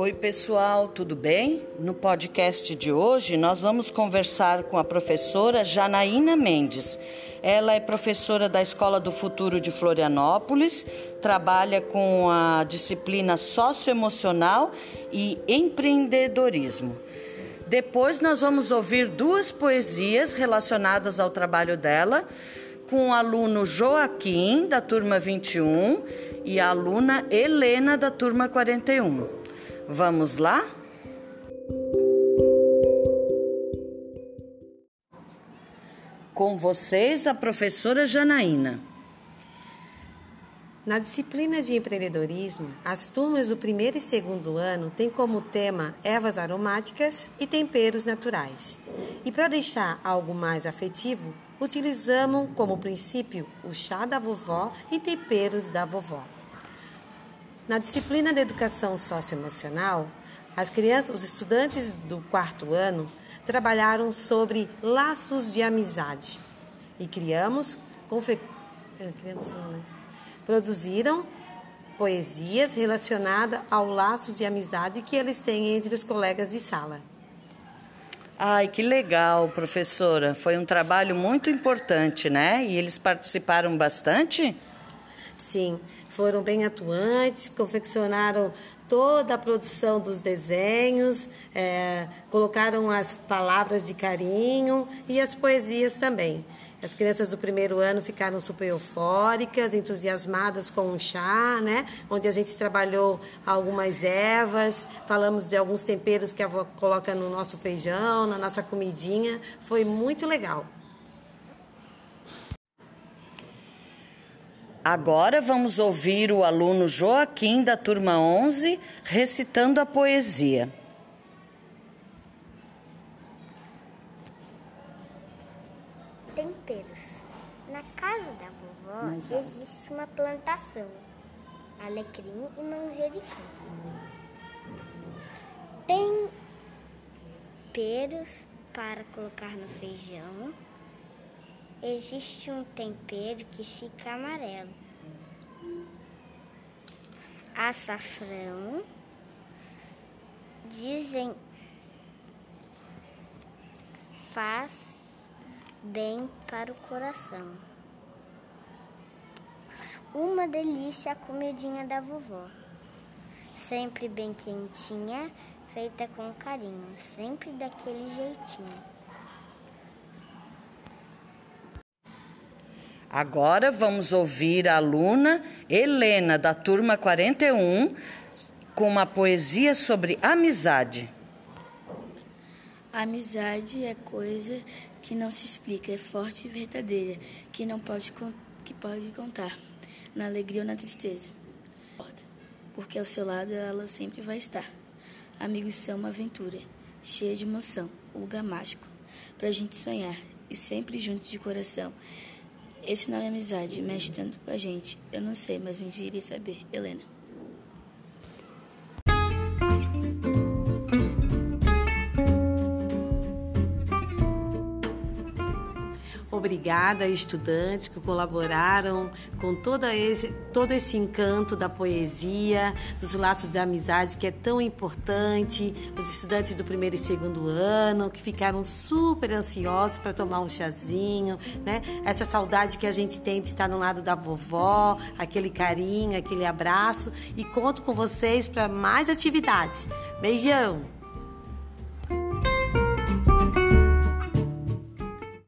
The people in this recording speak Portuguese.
Oi, pessoal, tudo bem? No podcast de hoje, nós vamos conversar com a professora Janaína Mendes. Ela é professora da Escola do Futuro de Florianópolis, trabalha com a disciplina socioemocional e empreendedorismo. Depois, nós vamos ouvir duas poesias relacionadas ao trabalho dela com o aluno Joaquim, da turma 21, e a aluna Helena, da turma 41. Vamos lá? Com vocês, a professora Janaína. Na disciplina de empreendedorismo, as turmas do primeiro e segundo ano têm como tema ervas aromáticas e temperos naturais. E para deixar algo mais afetivo, utilizamos como princípio o chá da vovó e temperos da vovó. Na disciplina de educação socioemocional, as crianças, os estudantes do quarto ano trabalharam sobre laços de amizade e criamos, confe... Eh, criamos não, né? produziram poesias relacionadas ao laços de amizade que eles têm entre os colegas de sala. Ai, que legal, professora. Foi um trabalho muito importante, né? E eles participaram bastante? Sim foram bem atuantes, confeccionaram toda a produção dos desenhos, é, colocaram as palavras de carinho e as poesias também. As crianças do primeiro ano ficaram super eufóricas, entusiasmadas com o chá, né? Onde a gente trabalhou algumas ervas, falamos de alguns temperos que a avó coloca no nosso feijão, na nossa comidinha. Foi muito legal. Agora vamos ouvir o aluno Joaquim, da turma 11, recitando a poesia. Temperos. Na casa da vovó existe uma plantação, alecrim e manjericão. Temperos para colocar no feijão existe um tempero que fica amarelo. Açafrão dizem faz bem para o coração. Uma delícia a comidinha da vovó. Sempre bem quentinha, feita com carinho, sempre daquele jeitinho. Agora vamos ouvir a aluna Helena, da turma 41, com uma poesia sobre amizade. amizade é coisa que não se explica, é forte e verdadeira, que não pode, que pode contar, na alegria ou na tristeza. Porque ao seu lado ela sempre vai estar. Amigos são uma aventura, cheia de emoção, um lugar mágico, para a gente sonhar e sempre junto de coração. Esse nome é amizade, mexe tanto com a gente. Eu não sei, mas um dia irei saber. Helena. Obrigada a estudantes que colaboraram com todo esse, todo esse encanto da poesia, dos laços da amizade que é tão importante. Os estudantes do primeiro e segundo ano que ficaram super ansiosos para tomar um chazinho, né? Essa saudade que a gente tem de estar no lado da vovó, aquele carinho, aquele abraço. E conto com vocês para mais atividades. Beijão!